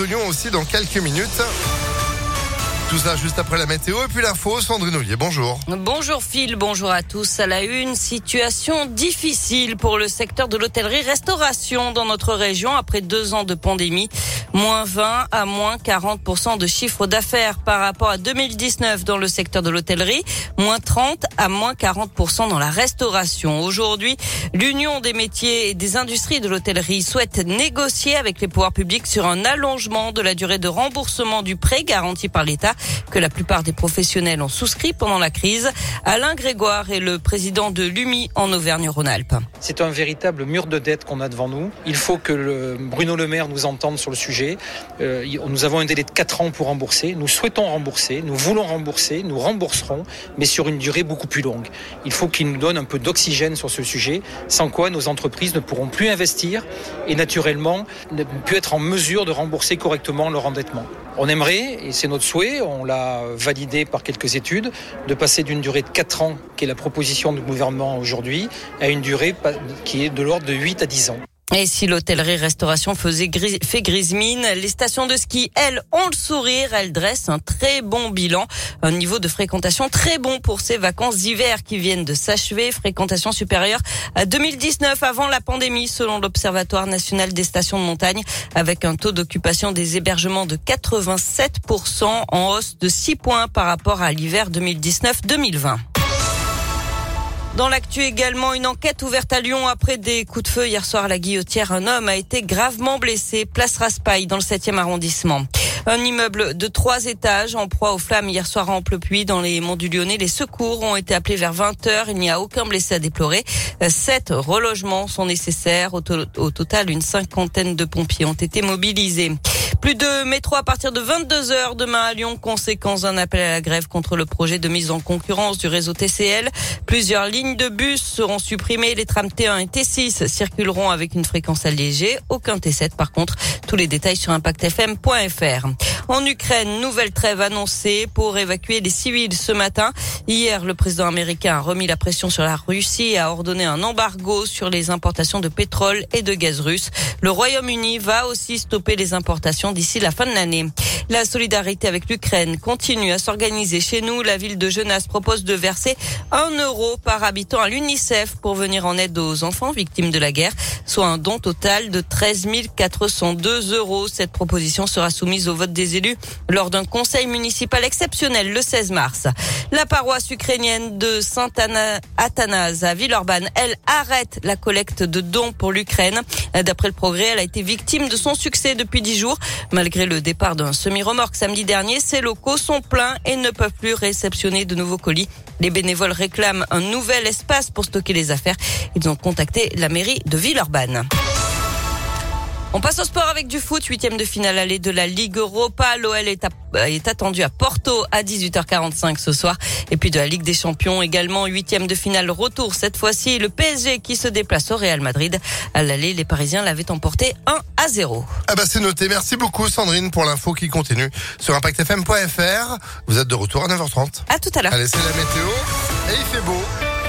de Lyon aussi dans quelques minutes. Tout ça juste après la météo et puis l'info, Sandrine Ollier, bonjour. Bonjour Phil, bonjour à tous. À la une, situation difficile pour le secteur de l'hôtellerie-restauration dans notre région après deux ans de pandémie. Moins 20 à moins 40% de chiffre d'affaires par rapport à 2019 dans le secteur de l'hôtellerie. Moins 30 à moins 40% dans la restauration. Aujourd'hui, l'Union des métiers et des industries de l'hôtellerie souhaite négocier avec les pouvoirs publics sur un allongement de la durée de remboursement du prêt garanti par l'État que la plupart des professionnels ont souscrit pendant la crise. Alain Grégoire est le président de l'UMI en Auvergne-Rhône-Alpes. C'est un véritable mur de dette qu'on a devant nous. Il faut que le Bruno Le Maire nous entende sur le sujet. Euh, nous avons un délai de 4 ans pour rembourser. Nous souhaitons rembourser, nous voulons rembourser, nous rembourserons, mais sur une durée beaucoup plus longue. Il faut qu'il nous donne un peu d'oxygène sur ce sujet, sans quoi nos entreprises ne pourront plus investir et naturellement ne plus être en mesure de rembourser correctement leur endettement. On aimerait, et c'est notre souhait, on l'a validé par quelques études, de passer d'une durée de 4 ans, qui est la proposition du gouvernement aujourd'hui, à une durée qui est de l'ordre de 8 à 10 ans. Et si l'hôtellerie-restauration faisait gris, fait grise mine, les stations de ski, elles, ont le sourire. Elles dressent un très bon bilan. Un niveau de fréquentation très bon pour ces vacances d'hiver qui viennent de s'achever. Fréquentation supérieure à 2019 avant la pandémie, selon l'Observatoire national des stations de montagne, avec un taux d'occupation des hébergements de 87% en hausse de 6 points par rapport à l'hiver 2019-2020. Dans l'actu également, une enquête ouverte à Lyon après des coups de feu hier soir à la Guillotière. Un homme a été gravement blessé, place Raspail, dans le 7e arrondissement. Un immeuble de trois étages en proie aux flammes hier soir en pluie dans les monts du Lyonnais. Les secours ont été appelés vers 20 heures. Il n'y a aucun blessé à déplorer. Sept relogements sont nécessaires. Au total, une cinquantaine de pompiers ont été mobilisés. Plus de métro à partir de 22 heures demain à Lyon, conséquence d'un appel à la grève contre le projet de mise en concurrence du réseau TCL. Plusieurs lignes de bus seront supprimées. Les trams T1 et T6 circuleront avec une fréquence allégée. Aucun T7 par contre. Tous les détails sur impactfm.fr. En Ukraine, nouvelle trêve annoncée pour évacuer les civils ce matin. Hier, le président américain a remis la pression sur la Russie et a ordonné un embargo sur les importations de pétrole et de gaz russe. Le Royaume-Uni va aussi stopper les importations d'ici la fin de l'année. La solidarité avec l'Ukraine continue à s'organiser chez nous. La ville de Genasse propose de verser un euro par habitant à l'UNICEF pour venir en aide aux enfants victimes de la guerre, soit un don total de 13 402 euros. Cette proposition sera soumise au vote des élus lors d'un conseil municipal exceptionnel le 16 mars. La paroisse ukrainienne de Saint-Athanase à Villeurbanne, elle arrête la collecte de dons pour l'Ukraine. D'après le progrès, elle a été victime de son succès depuis dix jours. Malgré le départ d'un semi-remorque samedi dernier, ces locaux sont pleins et ne peuvent plus réceptionner de nouveaux colis. Les bénévoles réclament un nouvel espace pour stocker les affaires. Ils ont contacté la mairie de Villeurbanne. On passe au sport avec du foot, huitième de finale allée de la Ligue Europa. L'OL est, est, attendu à Porto à 18h45 ce soir. Et puis de la Ligue des Champions également, huitième de finale retour cette fois-ci. Le PSG qui se déplace au Real Madrid. À l'aller, les Parisiens l'avaient emporté 1 à 0. Ah bah c'est noté. Merci beaucoup Sandrine pour l'info qui continue sur impactfm.fr. Vous êtes de retour à 9h30. À tout à l'heure. Allez, c'est la météo et il fait beau.